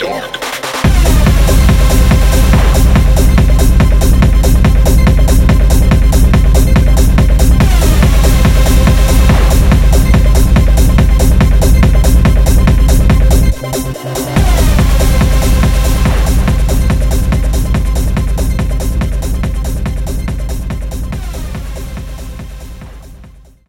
dark.